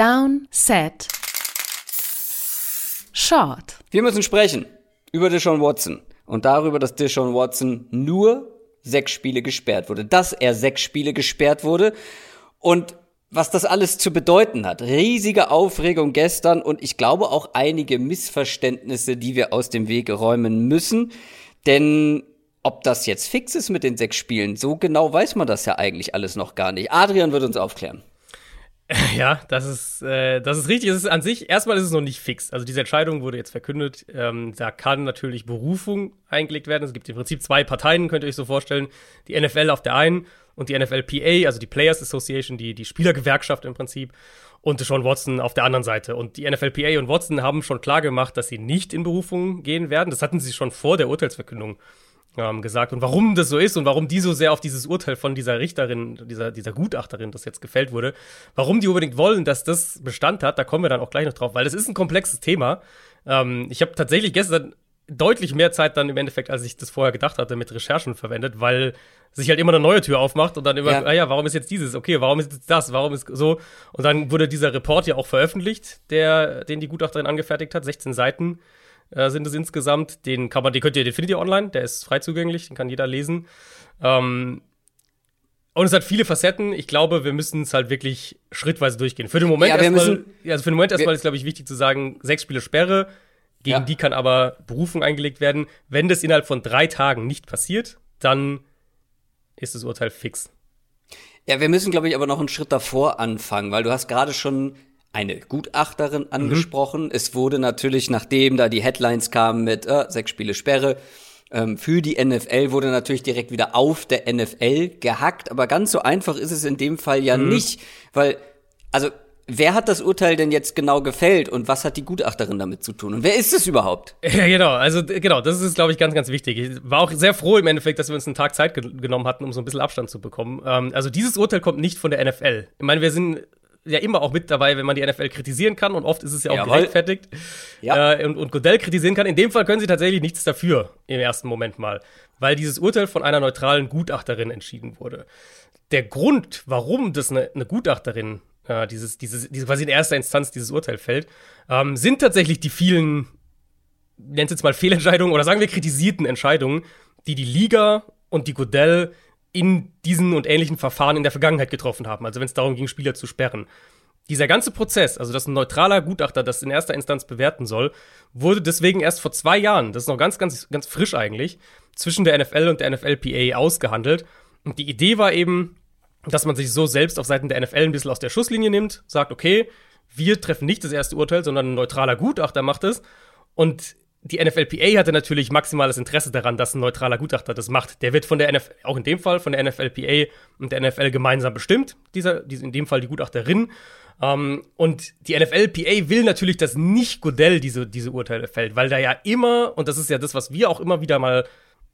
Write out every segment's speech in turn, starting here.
Down, Set, Short. Wir müssen sprechen über Deshaun Watson und darüber, dass Deshaun Watson nur sechs Spiele gesperrt wurde. Dass er sechs Spiele gesperrt wurde und was das alles zu bedeuten hat. Riesige Aufregung gestern und ich glaube auch einige Missverständnisse, die wir aus dem Wege räumen müssen. Denn ob das jetzt fix ist mit den sechs Spielen, so genau weiß man das ja eigentlich alles noch gar nicht. Adrian wird uns aufklären. Ja, das ist, äh, das ist richtig. Es ist an sich, erstmal ist es noch nicht fix. Also diese Entscheidung wurde jetzt verkündet. Ähm, da kann natürlich Berufung eingelegt werden. Es gibt im Prinzip zwei Parteien, könnt ihr euch so vorstellen. Die NFL auf der einen und die NFLPA, also die Players Association, die, die Spielergewerkschaft im Prinzip. Und Sean Watson auf der anderen Seite. Und die NFLPA und Watson haben schon klar gemacht, dass sie nicht in Berufung gehen werden. Das hatten sie schon vor der Urteilsverkündung ähm, gesagt. Und warum das so ist und warum die so sehr auf dieses Urteil von dieser Richterin, dieser, dieser Gutachterin, das jetzt gefällt wurde, warum die unbedingt wollen, dass das Bestand hat, da kommen wir dann auch gleich noch drauf, weil das ist ein komplexes Thema. Ähm, ich habe tatsächlich gestern deutlich mehr Zeit dann im Endeffekt, als ich das vorher gedacht hatte, mit Recherchen verwendet, weil sich halt immer eine neue Tür aufmacht und dann immer, ja. ah ja, warum ist jetzt dieses? Okay, warum ist jetzt das? Warum ist so? Und dann wurde dieser Report ja auch veröffentlicht, der, den die Gutachterin angefertigt hat, 16 Seiten äh, sind es insgesamt. Den kann man, den könnt ihr, den findet ihr online, der ist frei zugänglich, den kann jeder lesen. Ähm, und es hat viele Facetten. Ich glaube, wir müssen es halt wirklich schrittweise durchgehen. Für den Moment ja, erstmal, also für den Moment erstmal ist, glaube ich, wichtig zu sagen, sechs Spiele Sperre, gegen ja. die kann aber Berufung eingelegt werden. Wenn das innerhalb von drei Tagen nicht passiert, dann ist das Urteil fix. Ja, wir müssen, glaube ich, aber noch einen Schritt davor anfangen, weil du hast gerade schon eine Gutachterin mhm. angesprochen. Mhm. Es wurde natürlich, nachdem da die Headlines kamen mit äh, sechs Spiele Sperre, ähm, für die NFL wurde natürlich direkt wieder auf der NFL gehackt. Aber ganz so einfach ist es in dem Fall ja mhm. nicht, weil, also, wer hat das Urteil denn jetzt genau gefällt und was hat die Gutachterin damit zu tun? Und wer ist es überhaupt? Ja, genau. Also, genau, das ist, glaube ich, ganz, ganz wichtig. Ich war auch sehr froh im Endeffekt, dass wir uns einen Tag Zeit ge genommen hatten, um so ein bisschen Abstand zu bekommen. Ähm, also, dieses Urteil kommt nicht von der NFL. Ich meine, wir sind ja immer auch mit dabei, wenn man die NFL kritisieren kann und oft ist es ja auch Jawohl. gerechtfertigt ja. Äh, und, und Godell kritisieren kann. In dem Fall können sie tatsächlich nichts dafür im ersten Moment mal, weil dieses Urteil von einer neutralen Gutachterin entschieden wurde. Der Grund, warum das eine, eine Gutachterin äh, dieses, dieses, diese quasi in erster Instanz dieses Urteil fällt, ähm, sind tatsächlich die vielen, nennt es jetzt mal Fehlentscheidungen oder sagen wir kritisierten Entscheidungen, die die Liga und die Godell in diesen und ähnlichen Verfahren in der Vergangenheit getroffen haben, also wenn es darum ging, Spieler zu sperren. Dieser ganze Prozess, also dass ein neutraler Gutachter das in erster Instanz bewerten soll, wurde deswegen erst vor zwei Jahren, das ist noch ganz, ganz, ganz frisch eigentlich, zwischen der NFL und der NFLPA ausgehandelt. Und die Idee war eben, dass man sich so selbst auf Seiten der NFL ein bisschen aus der Schusslinie nimmt, sagt, okay, wir treffen nicht das erste Urteil, sondern ein neutraler Gutachter macht es. Und die NFLPA hatte natürlich maximales Interesse daran, dass ein neutraler Gutachter das macht. Der wird von der NFL, auch in dem Fall von der NFLPA und der NFL gemeinsam bestimmt, dieser, diese, in dem Fall die Gutachterin. Um, ähm, und die NFLPA will natürlich, dass nicht Godell diese, diese Urteile fällt, weil da ja immer, und das ist ja das, was wir auch immer wieder mal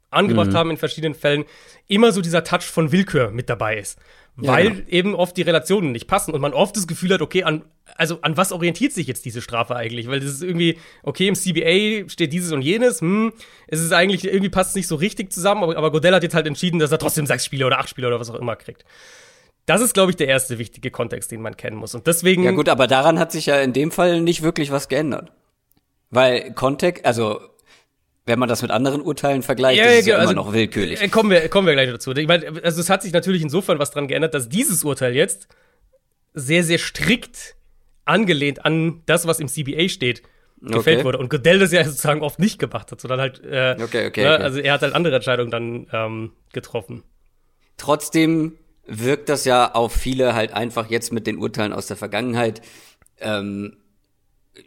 angebracht mhm. haben in verschiedenen Fällen, immer so dieser Touch von Willkür mit dabei ist. Weil ja, genau. eben oft die Relationen nicht passen und man oft das Gefühl hat, okay, an, also an was orientiert sich jetzt diese Strafe eigentlich? Weil das ist irgendwie, okay, im CBA steht dieses und jenes, hm, es ist eigentlich, irgendwie passt es nicht so richtig zusammen, aber, aber Godell hat jetzt halt entschieden, dass er trotzdem sechs Spiele oder acht Spiele oder was auch immer kriegt. Das ist, glaube ich, der erste wichtige Kontext, den man kennen muss. Und deswegen. Ja, gut, aber daran hat sich ja in dem Fall nicht wirklich was geändert. Weil Kontext, also wenn man das mit anderen Urteilen vergleicht, ja, ist es ja, ja also, immer noch willkürlich. Äh, kommen wir, kommen wir gleich dazu. Ich meine, also es hat sich natürlich insofern was dran geändert, dass dieses Urteil jetzt sehr, sehr strikt angelehnt an das, was im CBA steht, gefällt okay. wurde. Und Goodell das ja sozusagen oft nicht gemacht hat, sondern halt, äh, okay, okay, ne, okay. also er hat halt andere Entscheidungen dann ähm, getroffen. Trotzdem wirkt das ja auf viele halt einfach jetzt mit den Urteilen aus der Vergangenheit, ähm,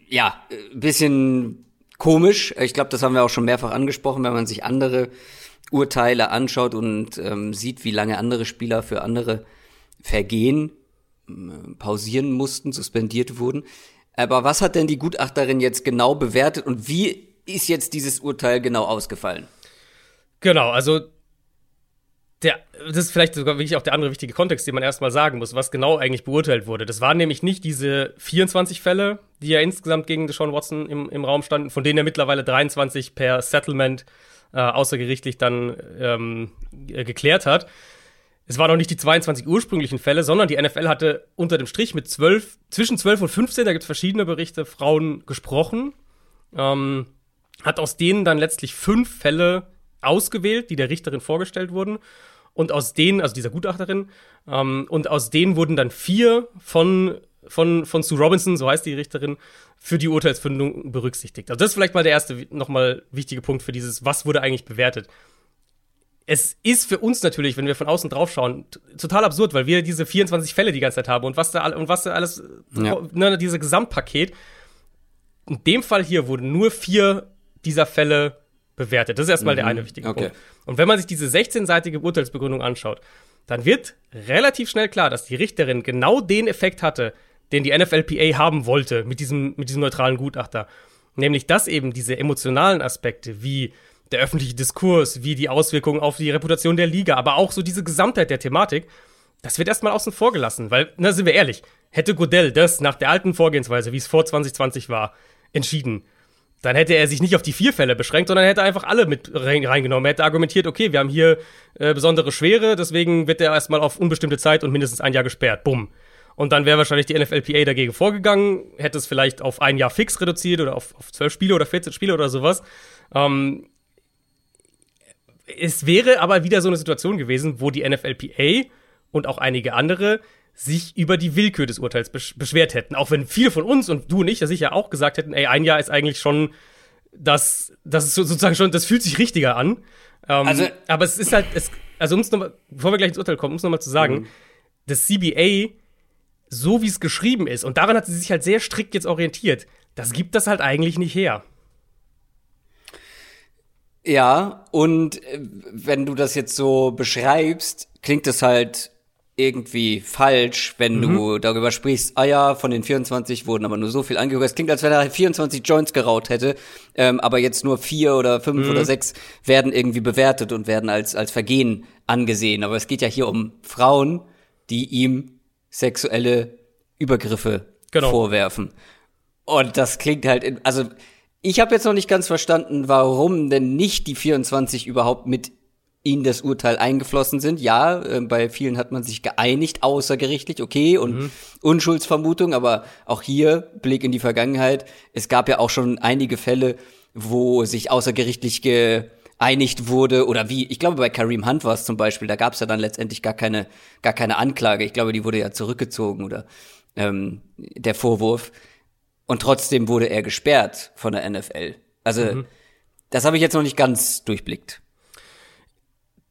ja, ein bisschen komisch. Ich glaube, das haben wir auch schon mehrfach angesprochen, wenn man sich andere Urteile anschaut und ähm, sieht, wie lange andere Spieler für andere Vergehen äh, pausieren mussten, suspendiert wurden. Aber was hat denn die Gutachterin jetzt genau bewertet und wie ist jetzt dieses Urteil genau ausgefallen? Genau, also der, das ist vielleicht sogar wirklich auch der andere wichtige Kontext, den man erstmal sagen muss, was genau eigentlich beurteilt wurde. Das waren nämlich nicht diese 24 Fälle, die ja insgesamt gegen Deshaun Watson im, im Raum standen, von denen er mittlerweile 23 per Settlement äh, außergerichtlich dann ähm, geklärt hat. es waren noch nicht die 22 ursprünglichen Fälle, sondern die NFL hatte unter dem Strich mit 12, zwischen 12 und 15, da gibt es verschiedene Berichte, Frauen gesprochen. Ähm, hat aus denen dann letztlich fünf Fälle ausgewählt, die der Richterin vorgestellt wurden. Und aus denen, also dieser Gutachterin, ähm, und aus denen wurden dann vier von, von, von Sue Robinson, so heißt die Richterin, für die Urteilsfindung berücksichtigt. Also das ist vielleicht mal der erste nochmal wichtige Punkt für dieses, was wurde eigentlich bewertet. Es ist für uns natürlich, wenn wir von außen drauf schauen, total absurd, weil wir diese 24 Fälle die ganze Zeit haben und was da, und was da alles, ja. ne, dieses Gesamtpaket. In dem Fall hier wurden nur vier dieser Fälle bewertet. Das ist erstmal mhm. der eine wichtige okay. Punkt. Und wenn man sich diese 16-seitige Urteilsbegründung anschaut, dann wird relativ schnell klar, dass die Richterin genau den Effekt hatte, den die NFLPA haben wollte mit diesem, mit diesem neutralen Gutachter. Nämlich, dass eben diese emotionalen Aspekte wie der öffentliche Diskurs, wie die Auswirkungen auf die Reputation der Liga, aber auch so diese Gesamtheit der Thematik, das wird erstmal außen vor gelassen. Weil, na, sind wir ehrlich, hätte Godell das nach der alten Vorgehensweise, wie es vor 2020 war, entschieden, dann hätte er sich nicht auf die vier Fälle beschränkt, sondern hätte einfach alle mit reingenommen. Er hätte argumentiert, okay, wir haben hier äh, besondere Schwere, deswegen wird er erstmal auf unbestimmte Zeit und mindestens ein Jahr gesperrt. Bumm. Und dann wäre wahrscheinlich die NFLPA dagegen vorgegangen, hätte es vielleicht auf ein Jahr fix reduziert oder auf, 12 Spiele oder 14 Spiele oder sowas. Ähm, es wäre aber wieder so eine Situation gewesen, wo die NFLPA und auch einige andere sich über die Willkür des Urteils besch beschwert hätten. Auch wenn viele von uns und du und ich ja sicher auch gesagt hätten, ey, ein Jahr ist eigentlich schon das, das ist sozusagen schon, das fühlt sich richtiger an. Ähm, also, aber es ist halt, es, also um es nochmal, bevor wir gleich ins Urteil kommen, um es nochmal zu sagen, mhm. das CBA, so wie es geschrieben ist, und daran hat sie sich halt sehr strikt jetzt orientiert, das gibt das halt eigentlich nicht her. Ja, und äh, wenn du das jetzt so beschreibst, klingt es halt irgendwie falsch, wenn mhm. du darüber sprichst, ah ja, von den 24 wurden aber nur so viel angehört. Es klingt, als wenn er 24 Joints geraut hätte, ähm, aber jetzt nur vier oder fünf mhm. oder sechs werden irgendwie bewertet und werden als, als Vergehen angesehen. Aber es geht ja hier um Frauen, die ihm sexuelle Übergriffe genau. vorwerfen. Und das klingt halt, in, also ich habe jetzt noch nicht ganz verstanden, warum denn nicht die 24 überhaupt mit in das Urteil eingeflossen sind. Ja, äh, bei vielen hat man sich geeinigt, außergerichtlich, okay, und mhm. Unschuldsvermutung, aber auch hier Blick in die Vergangenheit. Es gab ja auch schon einige Fälle, wo sich außergerichtlich geeinigt wurde oder wie, ich glaube bei Kareem Hunt war es zum Beispiel, da gab es ja dann letztendlich gar keine, gar keine Anklage. Ich glaube, die wurde ja zurückgezogen oder ähm, der Vorwurf. Und trotzdem wurde er gesperrt von der NFL. Also, mhm. das habe ich jetzt noch nicht ganz durchblickt.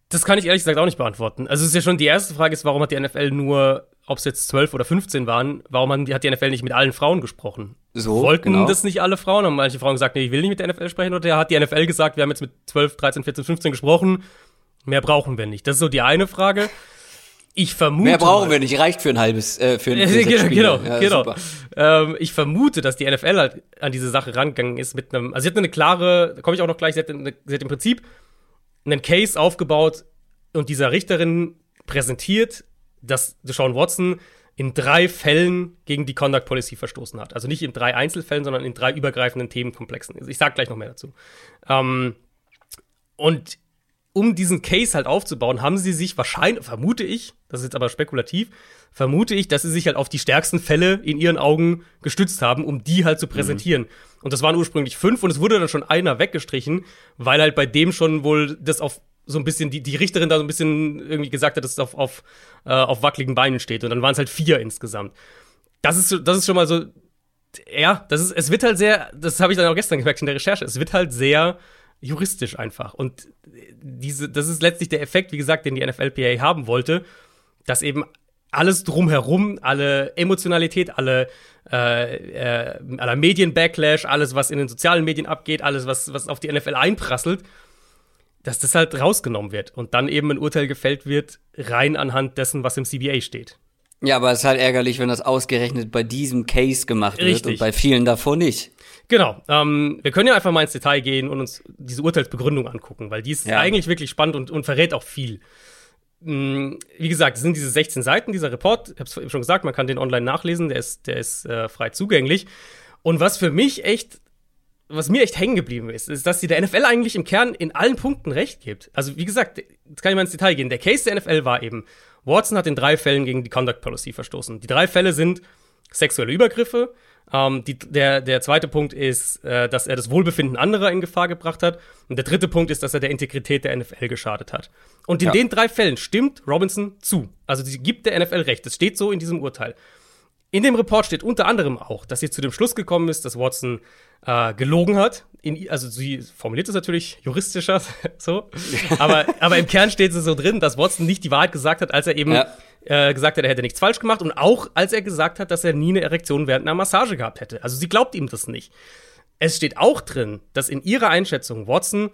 Das kann ich ehrlich gesagt auch nicht beantworten. Also es ist ja schon die erste Frage ist, warum hat die NFL nur, ob es jetzt 12 oder 15 waren, warum hat die NFL nicht mit allen Frauen gesprochen? So, Wollten genau. das nicht alle Frauen? Haben manche Frauen gesagt, nee, ich will nicht mit der NFL sprechen? Oder hat die NFL gesagt, wir haben jetzt mit 12, 13, 14, 15 gesprochen, mehr brauchen wir nicht? Das ist so die eine Frage. Ich vermute. Mehr brauchen mal, wir nicht, reicht für ein halbes, äh, für ein für Genau, ja, genau. Ähm, ich vermute, dass die NFL halt an diese Sache rangegangen ist mit einem, also sie hat eine klare, da komme ich auch noch gleich, sie hat, eine, sie hat im Prinzip einen Case aufgebaut und dieser Richterin präsentiert, dass Deshaun Watson in drei Fällen gegen die Conduct Policy verstoßen hat. Also nicht in drei Einzelfällen, sondern in drei übergreifenden Themenkomplexen. Ich sag gleich noch mehr dazu. Ähm, und um diesen Case halt aufzubauen, haben sie sich wahrscheinlich, vermute ich, das ist jetzt aber spekulativ, vermute ich, dass sie sich halt auf die stärksten Fälle in ihren Augen gestützt haben, um die halt zu präsentieren. Mhm. Und das waren ursprünglich fünf und es wurde dann schon einer weggestrichen, weil halt bei dem schon wohl das auf so ein bisschen, die, die Richterin da so ein bisschen irgendwie gesagt hat, dass es auf, auf, äh, auf wackeligen Beinen steht. Und dann waren es halt vier insgesamt. Das ist, das ist schon mal so, ja, das ist, es wird halt sehr, das habe ich dann auch gestern gemerkt in der Recherche, es wird halt sehr juristisch einfach. Und diese, das ist letztlich der Effekt, wie gesagt, den die NFLPA haben wollte, dass eben alles drumherum, alle Emotionalität, alle äh, äh, aller Medien-Backlash, alles, was in den sozialen Medien abgeht, alles, was, was auf die NFL einprasselt, dass das halt rausgenommen wird und dann eben ein Urteil gefällt wird, rein anhand dessen, was im CBA steht. Ja, aber es ist halt ärgerlich, wenn das ausgerechnet bei diesem Case gemacht Richtig. wird und bei vielen davor nicht. Genau. Ähm, wir können ja einfach mal ins Detail gehen und uns diese Urteilsbegründung angucken, weil die ist ja. eigentlich wirklich spannend und, und verrät auch viel. Mm, wie gesagt, es sind diese 16 Seiten, dieser Report. Ich habe es schon gesagt, man kann den online nachlesen, der ist, der ist äh, frei zugänglich. Und was für mich echt, was mir echt hängen geblieben ist, ist, dass sie der NFL eigentlich im Kern in allen Punkten recht gibt. Also, wie gesagt, jetzt kann ich mal ins Detail gehen. Der Case der NFL war eben, Watson hat in drei Fällen gegen die Conduct Policy verstoßen. Die drei Fälle sind sexuelle Übergriffe, ähm, die, der, der zweite Punkt ist, äh, dass er das Wohlbefinden anderer in Gefahr gebracht hat. Und der dritte Punkt ist, dass er der Integrität der NFL geschadet hat. Und in ja. den drei Fällen stimmt Robinson zu. Also sie gibt der NFL recht. Es steht so in diesem Urteil. In dem Report steht unter anderem auch, dass sie zu dem Schluss gekommen ist, dass Watson äh, gelogen hat. In, also sie formuliert es natürlich juristischer so, aber, aber im Kern steht es so drin, dass Watson nicht die Wahrheit gesagt hat, als er eben ja. äh, gesagt hat, er hätte nichts falsch gemacht und auch als er gesagt hat, dass er nie eine Erektion während einer Massage gehabt hätte. Also sie glaubt ihm das nicht. Es steht auch drin, dass in ihrer Einschätzung Watson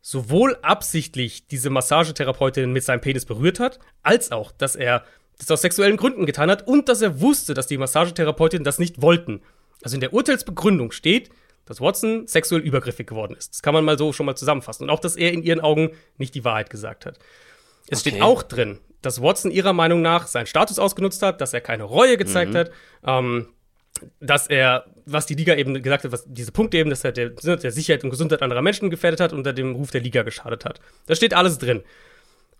sowohl absichtlich diese Massagetherapeutin mit seinem Penis berührt hat, als auch, dass er das aus sexuellen Gründen getan hat und dass er wusste, dass die Massagetherapeutin das nicht wollten. Also in der Urteilsbegründung steht, dass Watson sexuell übergriffig geworden ist. Das kann man mal so schon mal zusammenfassen. Und auch, dass er in ihren Augen nicht die Wahrheit gesagt hat. Es okay. steht auch drin, dass Watson ihrer Meinung nach seinen Status ausgenutzt hat, dass er keine Reue gezeigt mhm. hat, ähm, dass er, was die Liga eben gesagt hat, was diese Punkte eben, dass er der, der Sicherheit und Gesundheit anderer Menschen gefährdet hat und unter dem Ruf der Liga geschadet hat. Da steht alles drin.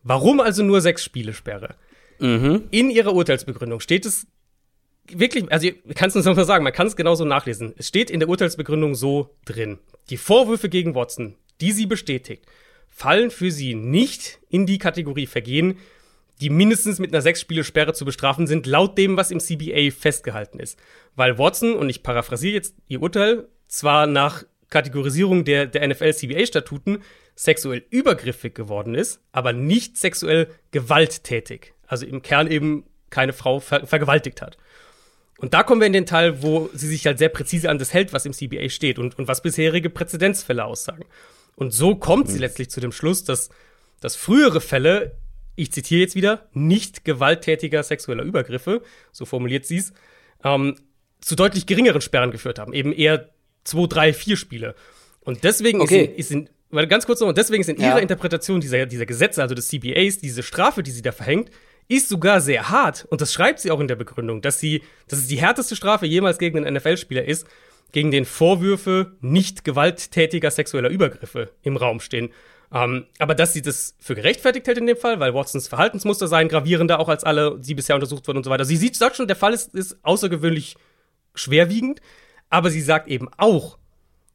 Warum also nur sechs Spiele Sperre? Mhm. In ihrer Urteilsbegründung steht es wirklich, also ich kann es uns nochmal sagen, man kann es genauso nachlesen. Es steht in der Urteilsbegründung so drin. Die Vorwürfe gegen Watson, die sie bestätigt, fallen für sie nicht in die Kategorie Vergehen, die mindestens mit einer Sechs-Spiele-Sperre zu bestrafen sind, laut dem, was im CBA festgehalten ist. Weil Watson, und ich paraphrasiere jetzt ihr Urteil, zwar nach Kategorisierung der, der NFL-CBA-Statuten sexuell übergriffig geworden ist, aber nicht sexuell gewalttätig. Also im Kern eben keine Frau ver vergewaltigt hat. Und da kommen wir in den Teil, wo sie sich halt sehr präzise an das hält, was im CBA steht und, und was bisherige Präzedenzfälle aussagen. Und so kommt mhm. sie letztlich zu dem Schluss, dass, dass frühere Fälle, ich zitiere jetzt wieder, nicht gewalttätiger sexueller Übergriffe, so formuliert sie es, ähm, zu deutlich geringeren Sperren geführt haben. Eben eher zwei, drei, vier Spiele. Und deswegen okay. ist, in, ist in, weil ganz kurz noch, und deswegen ist in ja. ihrer Interpretation dieser, dieser Gesetze, also des CBAs, diese Strafe, die sie da verhängt, ist sogar sehr hart. Und das schreibt sie auch in der Begründung, dass sie, dass es die härteste Strafe jemals gegen einen NFL-Spieler ist, gegen den Vorwürfe nicht gewalttätiger sexueller Übergriffe im Raum stehen. Ähm, aber dass sie das für gerechtfertigt hält in dem Fall, weil Watsons Verhaltensmuster seien gravierender auch als alle, die bisher untersucht wurden und so weiter. Sie sieht, sagt schon, der Fall ist, ist außergewöhnlich schwerwiegend, aber sie sagt eben auch,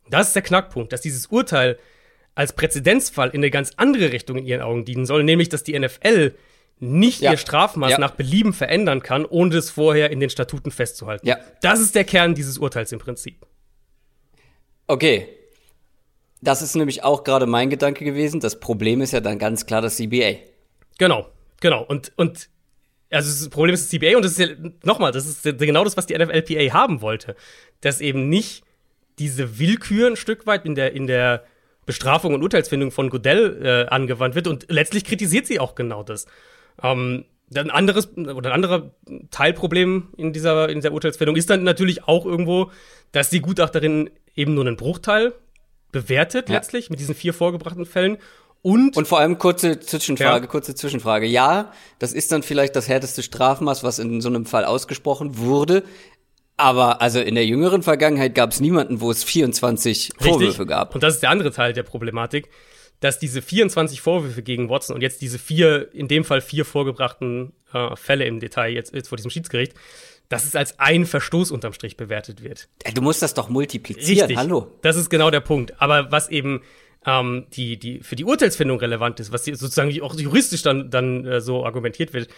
das ist der Knackpunkt, dass dieses Urteil als Präzedenzfall in eine ganz andere Richtung in ihren Augen dienen soll, nämlich dass die NFL nicht ja. ihr Strafmaß ja. nach Belieben verändern kann, ohne es vorher in den Statuten festzuhalten. Ja. Das ist der Kern dieses Urteils im Prinzip. Okay. Das ist nämlich auch gerade mein Gedanke gewesen. Das Problem ist ja dann ganz klar das CBA. Genau, genau. Und, und also das Problem ist das CBA und das ist ja, nochmal, das ist genau das, was die NFLPA haben wollte. Dass eben nicht diese Willkür ein Stück weit in der, in der Bestrafung und Urteilsfindung von Goodell äh, angewandt wird und letztlich kritisiert sie auch genau das. Ähm, ein anderes oder ein anderer Teilproblem in dieser, in dieser Urteilsfindung ist dann natürlich auch irgendwo, dass die Gutachterin eben nur einen Bruchteil bewertet, ja. letztlich, mit diesen vier vorgebrachten Fällen. Und, und vor allem kurze Zwischenfrage, ja. kurze Zwischenfrage. Ja, das ist dann vielleicht das härteste Strafmaß, was in so einem Fall ausgesprochen wurde. Aber also in der jüngeren Vergangenheit gab es niemanden, wo es 24 Richtig. Vorwürfe gab. Und das ist der andere Teil der Problematik dass diese 24 Vorwürfe gegen Watson und jetzt diese vier, in dem Fall vier vorgebrachten äh, Fälle im Detail jetzt, jetzt vor diesem Schiedsgericht, dass es als ein Verstoß unterm Strich bewertet wird. Du musst das doch multiplizieren, Richtig. hallo. Das ist genau der Punkt. Aber was eben ähm, die, die für die Urteilsfindung relevant ist, was sozusagen auch juristisch dann, dann äh, so argumentiert wird,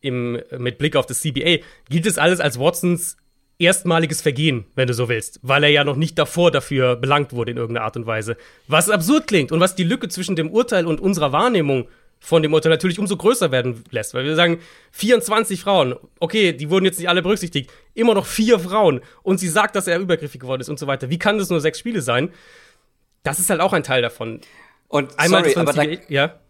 im, mit Blick auf das CBA, gilt es alles als Watsons erstmaliges Vergehen, wenn du so willst, weil er ja noch nicht davor dafür belangt wurde in irgendeiner Art und Weise. Was absurd klingt und was die Lücke zwischen dem Urteil und unserer Wahrnehmung von dem Urteil natürlich umso größer werden lässt, weil wir sagen 24 Frauen, okay, die wurden jetzt nicht alle berücksichtigt, immer noch vier Frauen und sie sagt, dass er übergriffig geworden ist und so weiter. Wie kann das nur sechs Spiele sein? Das ist halt auch ein Teil davon. Und einmal sorry, aber da, ja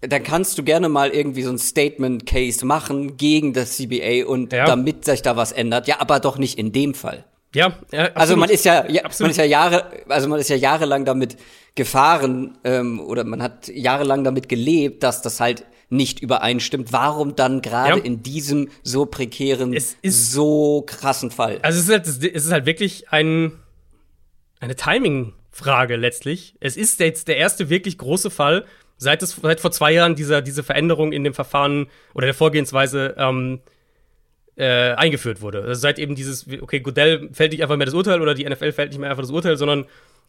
dann kannst du gerne mal irgendwie so ein Statement-Case machen gegen das CBA und ja. damit sich da was ändert. Ja, aber doch nicht in dem Fall. Ja, ja also man ist ja, ja man ist ja Jahre, also man ist ja jahrelang damit gefahren ähm, oder man hat jahrelang damit gelebt, dass das halt nicht übereinstimmt. Warum dann gerade ja. in diesem so prekären, so krassen Fall? Also es ist halt, es ist halt wirklich ein eine Timing-Frage letztlich. Es ist jetzt der erste wirklich große Fall, Seit, es, seit vor zwei Jahren dieser, diese Veränderung in dem Verfahren oder der Vorgehensweise ähm, äh, eingeführt wurde. Also seit eben dieses, okay, Goodell fällt nicht einfach mehr das Urteil oder die NFL fällt nicht mehr einfach das Urteil, sondern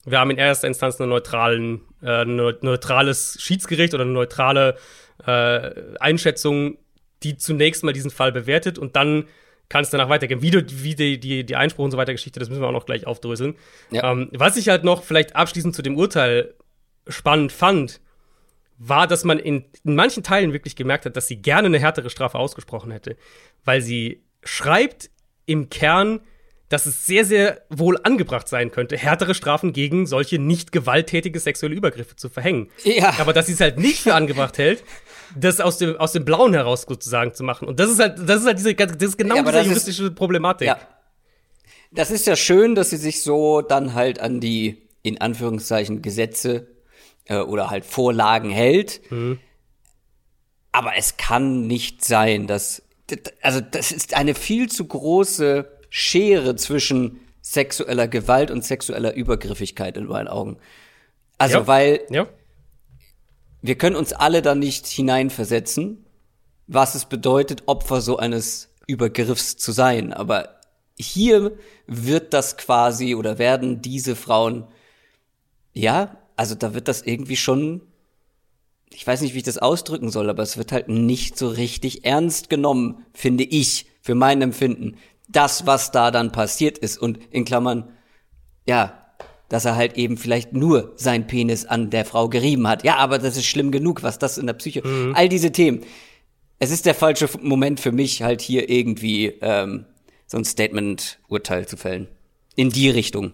wir haben in erster Instanz einen neutralen, äh, neutrales Schiedsgericht oder eine neutrale äh, Einschätzung, die zunächst mal diesen Fall bewertet und dann kann es danach weitergehen. Wie, du, wie die, die, die Einspruch und so weiter Geschichte, das müssen wir auch noch gleich aufdröseln. Ja. Ähm, was ich halt noch vielleicht abschließend zu dem Urteil spannend fand, war, dass man in, in manchen Teilen wirklich gemerkt hat, dass sie gerne eine härtere Strafe ausgesprochen hätte. Weil sie schreibt im Kern, dass es sehr, sehr wohl angebracht sein könnte, härtere Strafen gegen solche nicht gewalttätige sexuelle Übergriffe zu verhängen. Ja. Aber dass sie es halt nicht für angebracht hält, das aus dem, aus dem Blauen heraus sozusagen zu machen. Und das ist halt, das ist halt diese, das ist genau ja, diese juristische ist, Problematik. Ja. Das ist ja schön, dass sie sich so dann halt an die, in Anführungszeichen, Gesetze äh, oder halt Vorlagen hält. Mhm. Aber es kann nicht sein, dass, also das ist eine viel zu große Schere zwischen sexueller Gewalt und sexueller Übergriffigkeit in meinen Augen. Also, ja. weil ja wir können uns alle da nicht hineinversetzen, was es bedeutet, Opfer so eines Übergriffs zu sein. Aber hier wird das quasi oder werden diese Frauen, ja, also da wird das irgendwie schon, ich weiß nicht, wie ich das ausdrücken soll, aber es wird halt nicht so richtig ernst genommen, finde ich, für mein Empfinden. Das, was da dann passiert ist und in Klammern, ja, dass er halt eben vielleicht nur sein Penis an der Frau gerieben hat. Ja, aber das ist schlimm genug, was das in der Psyche. Mhm. All diese Themen. Es ist der falsche Moment für mich, halt hier irgendwie ähm, so ein Statement-Urteil zu fällen. In die Richtung.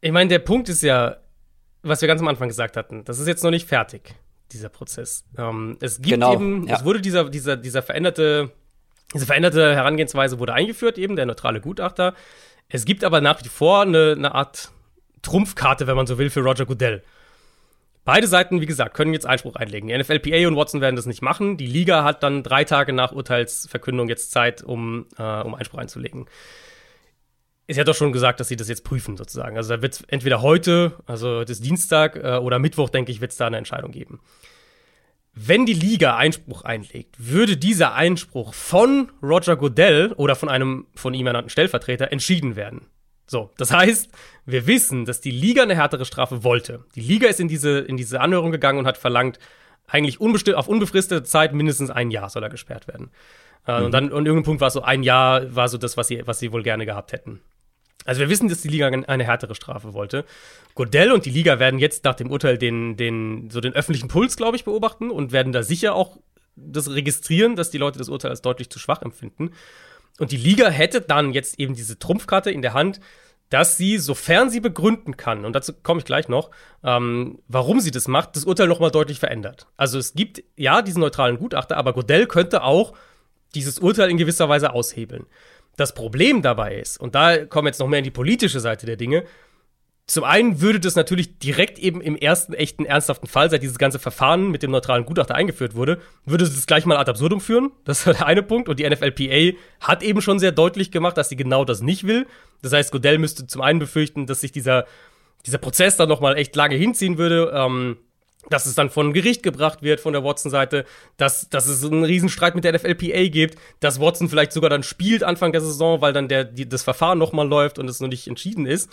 Ich meine, der Punkt ist ja, was wir ganz am Anfang gesagt hatten, das ist jetzt noch nicht fertig, dieser Prozess. Ähm, es gibt genau, eben, ja. es wurde dieser, dieser, dieser veränderte, diese veränderte Herangehensweise wurde eingeführt, eben der neutrale Gutachter. Es gibt aber nach wie vor eine, eine Art Trumpfkarte, wenn man so will, für Roger Goodell. Beide Seiten, wie gesagt, können jetzt Einspruch einlegen. Die NFLPA und Watson werden das nicht machen. Die Liga hat dann drei Tage nach Urteilsverkündung jetzt Zeit, um, äh, um Einspruch einzulegen. Sie hat doch schon gesagt, dass sie das jetzt prüfen, sozusagen. Also da wird es entweder heute, also das Dienstag, äh, oder Mittwoch, denke ich, wird es da eine Entscheidung geben. Wenn die Liga Einspruch einlegt, würde dieser Einspruch von Roger Goodell oder von einem von ihm ernannten Stellvertreter entschieden werden. So, das heißt, wir wissen, dass die Liga eine härtere Strafe wollte. Die Liga ist in diese, in diese Anhörung gegangen und hat verlangt, eigentlich auf unbefristete Zeit mindestens ein Jahr soll er gesperrt werden. Äh, mhm. Und dann, an irgendeinem Punkt war so ein Jahr, war so das, was sie, was sie wohl gerne gehabt hätten. Also wir wissen, dass die Liga eine härtere Strafe wollte. Godell und die Liga werden jetzt nach dem Urteil den, den, so den öffentlichen Puls, glaube ich, beobachten und werden da sicher auch das registrieren, dass die Leute das Urteil als deutlich zu schwach empfinden. Und die Liga hätte dann jetzt eben diese Trumpfkarte in der Hand, dass sie, sofern sie begründen kann, und dazu komme ich gleich noch, ähm, warum sie das macht, das Urteil nochmal deutlich verändert. Also es gibt ja diesen neutralen Gutachter, aber Godell könnte auch dieses Urteil in gewisser Weise aushebeln. Das Problem dabei ist, und da kommen wir jetzt noch mehr in die politische Seite der Dinge, zum einen würde das natürlich direkt eben im ersten echten ernsthaften Fall, seit dieses ganze Verfahren mit dem neutralen Gutachter eingeführt wurde, würde es gleich mal ad absurdum führen. Das war der eine Punkt. Und die NFLPA hat eben schon sehr deutlich gemacht, dass sie genau das nicht will. Das heißt, Godell müsste zum einen befürchten, dass sich dieser, dieser Prozess dann noch mal echt lange hinziehen würde. Ähm, dass es dann von Gericht gebracht wird von der Watson-Seite, dass, dass es einen Riesenstreit mit der NFLPA gibt, dass Watson vielleicht sogar dann spielt Anfang der Saison, weil dann der, die, das Verfahren noch mal läuft und es noch nicht entschieden ist.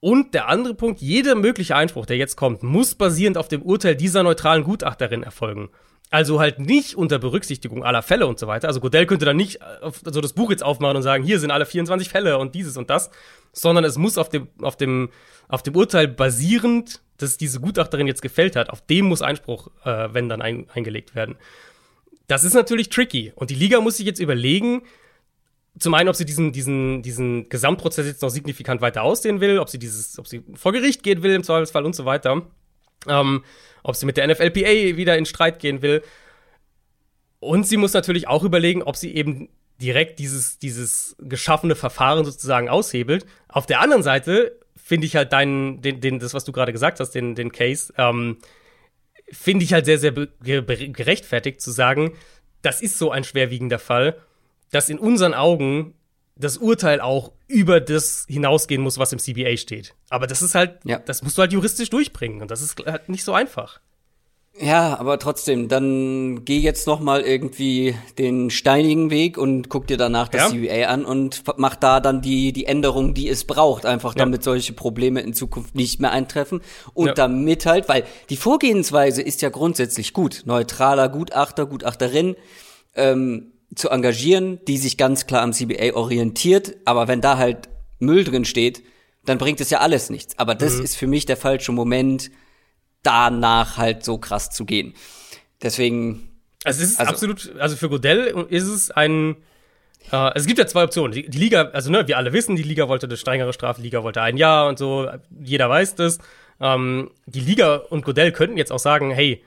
Und der andere Punkt, jeder mögliche Einspruch, der jetzt kommt, muss basierend auf dem Urteil dieser neutralen Gutachterin erfolgen. Also halt nicht unter Berücksichtigung aller Fälle und so weiter. Also Godell könnte dann nicht so das Buch jetzt aufmachen und sagen, hier sind alle 24 Fälle und dieses und das, sondern es muss auf dem, auf dem, auf dem Urteil basierend, das diese Gutachterin jetzt gefällt hat, auf dem muss Einspruch, äh, wenn dann ein, eingelegt werden. Das ist natürlich tricky. Und die Liga muss sich jetzt überlegen, zum einen, ob sie diesen, diesen, diesen Gesamtprozess jetzt noch signifikant weiter ausdehnen will, ob sie dieses, ob sie vor Gericht gehen will im Zweifelsfall und so weiter. Ähm, ob sie mit der NFLPA wieder in Streit gehen will. Und sie muss natürlich auch überlegen, ob sie eben direkt dieses, dieses geschaffene Verfahren sozusagen aushebelt. Auf der anderen Seite finde ich halt deinen, den, den, das, was du gerade gesagt hast, den, den Case, ähm, finde ich halt sehr, sehr gerechtfertigt zu sagen, das ist so ein schwerwiegender Fall dass in unseren Augen das Urteil auch über das hinausgehen muss, was im CBA steht. Aber das ist halt, ja. das musst du halt juristisch durchbringen und das ist halt nicht so einfach. Ja, aber trotzdem, dann geh jetzt noch mal irgendwie den steinigen Weg und guck dir danach das Ja. CBA an und mach da dann die die Änderung, die es braucht, einfach Ja. damit solche Probleme in Zukunft nicht mehr eintreffen und Ja. damit halt, weil die Vorgehensweise ist ja grundsätzlich gut, neutraler Gutachter, Gutachterin ähm, zu engagieren, die sich ganz klar am CBA orientiert, aber wenn da halt Müll drin steht, dann bringt es ja alles nichts. Aber das Mhm. ist für mich der falsche Moment, danach halt so krass zu gehen. Deswegen, Also es ist Also- absolut, also für Godell ist es ein, äh, es gibt ja zwei Optionen. Die, die Liga, also ne, wir alle wissen, die Liga wollte eine strengere Strafe, die Liga wollte ein Jahr und so, jeder weiß das. Ähm, die Liga und Godell könnten jetzt auch sagen, hey,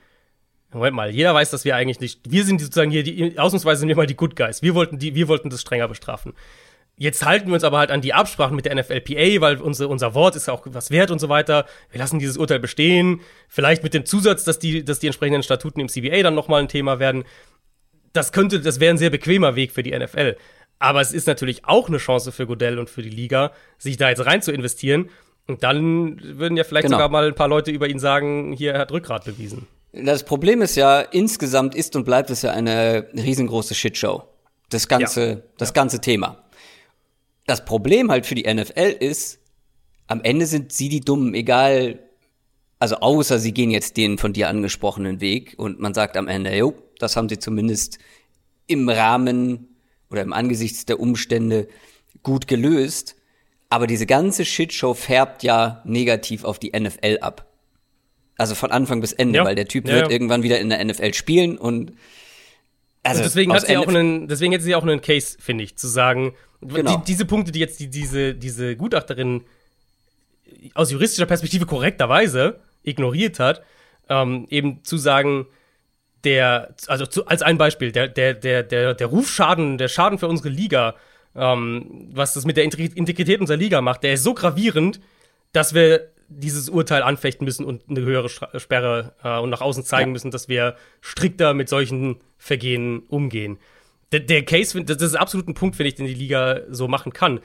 Moment mal, jeder weiß, dass wir eigentlich nicht, wir sind sozusagen hier, die, ausnahmsweise sind wir mal die Good Guys. Wir wollten die, wir wollten das strenger bestrafen. Jetzt halten wir uns aber halt an die Absprachen mit der NFLPA, weil unser, unser Wort ist ja auch was wert und so weiter. Wir lassen dieses Urteil bestehen. Vielleicht mit dem Zusatz, dass die, dass die entsprechenden Statuten im CBA dann nochmal ein Thema werden. Das könnte, das wäre ein sehr bequemer Weg für die NFL. Aber es ist natürlich auch eine Chance für Godell und für die Liga, sich da jetzt rein zu investieren. Und dann würden ja vielleicht Genau. sogar mal ein paar Leute über ihn sagen, hier, er hat Rückgrat bewiesen. das Problem ist ja, insgesamt ist und bleibt es ja eine riesengroße Shitshow. Das ganze, Ja. das ganze Thema. Das Problem halt für die NFL ist, am Ende sind sie die Dummen, egal, also außer sie gehen jetzt den von dir angesprochenen Weg und man sagt am Ende, jo, das haben sie zumindest im Rahmen oder im Angesichts der Umstände gut gelöst. Aber diese ganze Shitshow färbt ja negativ auf die NFL ab. Also von Anfang bis Ende, Ja. weil der Typ Ja, wird ja. irgendwann wieder in der NFL spielen und also Und deswegen hat sie auch einen, deswegen hätte sie auch einen Case, finde ich, zu sagen, Genau. die, diese Punkte, die jetzt die, diese, diese Gutachterin aus juristischer Perspektive korrekterweise ignoriert hat, ähm, eben zu sagen, der, also zu, als ein Beispiel, der, der, der, der, der Rufschaden, der Schaden für unsere Liga, ähm, was das mit der Integri- Integrität unserer Liga macht, der ist so gravierend, dass wir dieses Urteil anfechten müssen und eine höhere Stra- Sperre äh, und nach außen zeigen Ja. müssen, dass wir strikter mit solchen Vergehen umgehen. Der, der Case, das ist absolut ein Punkt, finde ich, den die Liga so machen kann.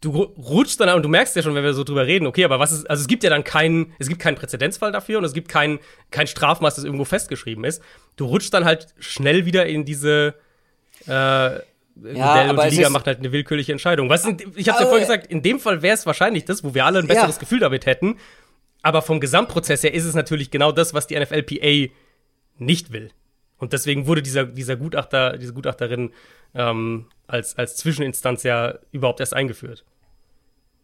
Du ru- rutschst dann, und du merkst ja schon, wenn wir so drüber reden, okay, aber was ist, also es gibt ja dann keinen, es gibt keinen Präzedenzfall dafür und es gibt kein, kein Strafmaß, das irgendwo festgeschrieben ist. Du rutschst dann halt schnell wieder in diese, äh, Modell und aber die Liga macht halt eine willkürliche Entscheidung. Was in, ich habe ja vorhin gesagt, in dem Fall wäre es wahrscheinlich das, wo wir alle ein besseres Ja. Gefühl damit hätten. Aber vom Gesamtprozess her ist es natürlich genau das, was die NFLPA nicht will. Und deswegen wurde dieser, dieser Gutachter, diese Gutachterin ähm, als, als Zwischeninstanz ja überhaupt erst eingeführt.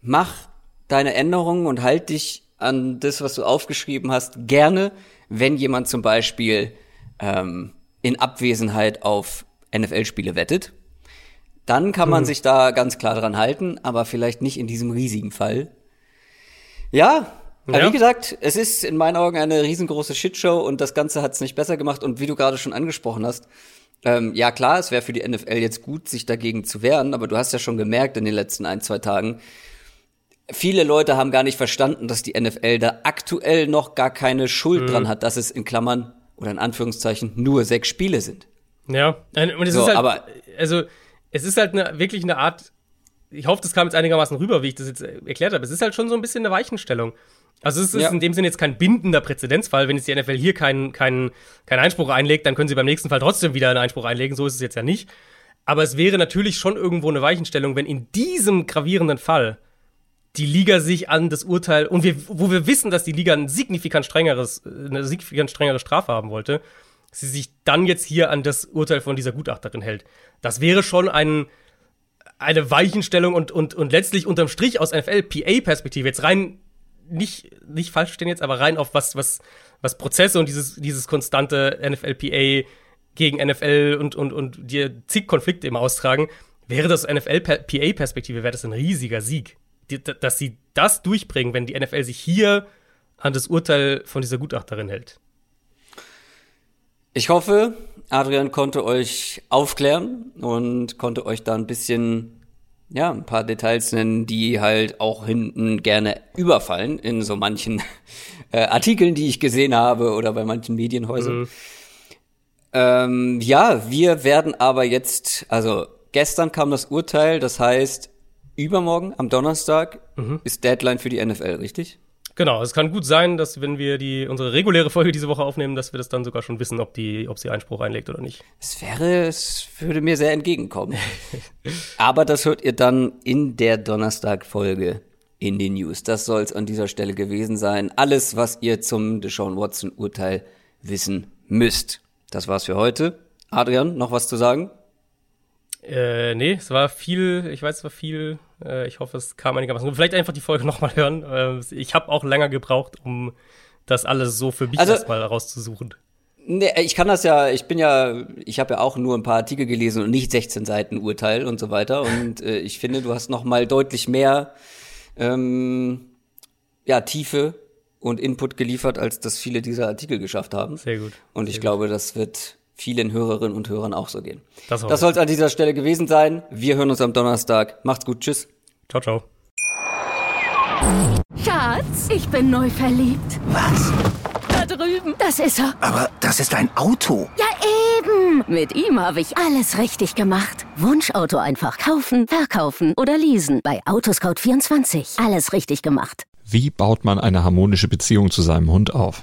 mach deine Änderungen und halt dich an das, was du aufgeschrieben hast, gerne, wenn jemand zum Beispiel ähm, in Abwesenheit auf NFL-Spiele wettet. Dann kann man sich da ganz klar dran halten, aber vielleicht nicht in diesem riesigen Fall. Ja, Ja. wie gesagt, es ist in meinen Augen eine riesengroße Shitshow und das Ganze hat es nicht besser gemacht. Und wie du gerade schon angesprochen hast, ähm, ja klar, es wäre für die NFL jetzt gut, sich dagegen zu wehren, aber du hast ja schon gemerkt in den letzten ein, zwei Tagen, viele Leute haben gar nicht verstanden, dass die NFL da aktuell noch gar keine Schuld dran hat, dass es in Klammern oder in Anführungszeichen nur sechs Spiele sind. Ja, und es So, ist halt, aber- also, es ist halt eine, wirklich eine Art, ich hoffe, das kam jetzt einigermaßen rüber, wie ich das jetzt äh, erklärt habe. Es ist halt schon so ein bisschen eine Weichenstellung. Also es ist Ja. in dem Sinne jetzt kein bindender Präzedenzfall. Wenn jetzt die NFL hier keinen keinen keinen Einspruch einlegt, dann können sie beim nächsten Fall trotzdem wieder einen Einspruch einlegen. So ist es jetzt ja nicht. Aber es wäre natürlich schon irgendwo eine Weichenstellung, wenn in diesem gravierenden Fall die Liga sich an das Urteil und wir, wo wir wissen, dass die Liga ein signifikant strengeres, äh, eine signifikant strengere Strafe haben wollte, sie sich dann jetzt hier an das Urteil von dieser Gutachterin hält. Das wäre schon ein, eine Weichenstellung und, und, und letztlich unterm Strich aus NFL-PA-Perspektive jetzt rein, nicht, nicht falsch stehen jetzt, aber rein auf was, was, was Prozesse und dieses, dieses konstante NFL-PA gegen NFL und, und, und die zig Konflikte immer austragen, wäre das NFL-PA-Perspektive, wäre das ein riesiger Sieg. Dass sie das durchbringen, wenn die NFL sich hier an das Urteil von dieser Gutachterin hält. Ich hoffe, Adrian konnte euch aufklären und konnte euch da ein bisschen, ja, ein paar Details nennen, die halt auch hinten gerne überfallen in so manchen äh, Artikeln, die ich gesehen habe oder bei manchen Medienhäusern. Ähm, ja, wir werden aber jetzt, also gestern kam das Urteil, das heißt, übermorgen am Donnerstag ist Deadline für die NFL, richtig? Genau, es kann gut sein, dass wenn wir die, unsere reguläre Folge diese Woche aufnehmen, dass wir das dann sogar schon wissen, ob, die, ob sie Einspruch einlegt oder nicht. Es wäre, es würde mir sehr entgegenkommen. Aber das hört ihr dann in der Donnerstag-Folge in den News. Das soll es an dieser Stelle gewesen sein. Alles, was ihr zum Deshaun Watson-Urteil wissen müsst. Das war's für heute. Adrian, noch was zu sagen? Äh, nee, es war viel, ich weiß, es war viel, äh, ich hoffe, es kam einigermaßen. Vielleicht einfach die Folge nochmal hören. Äh, ich habe auch länger gebraucht, um das alles so für mich also, erstmal rauszusuchen. Nee, ich kann das ja, ich bin ja, ich habe ja auch nur ein paar Artikel gelesen und nicht 16 Seiten Urteil und so weiter. Und äh, ich finde, du hast noch mal deutlich mehr ähm, ja, Tiefe und Input geliefert, als das viele dieser Artikel geschafft haben. Sehr gut. Und ich Sehr glaube, gut. das wird vielen Hörerinnen und Hörern auch so gehen. Das, das soll es an dieser Stelle gewesen sein. Wir hören uns am Donnerstag. Macht's gut. Tschüss. Ciao, ciao. Schatz, ich bin neu verliebt. Was? Da drüben. Das ist er. Aber das ist ein Auto. Ja, eben. Mit ihm habe ich alles richtig gemacht. Wunschauto einfach kaufen, verkaufen oder leasen. Bei Autoscout24. Alles richtig gemacht. Wie baut man eine harmonische Beziehung zu seinem Hund auf?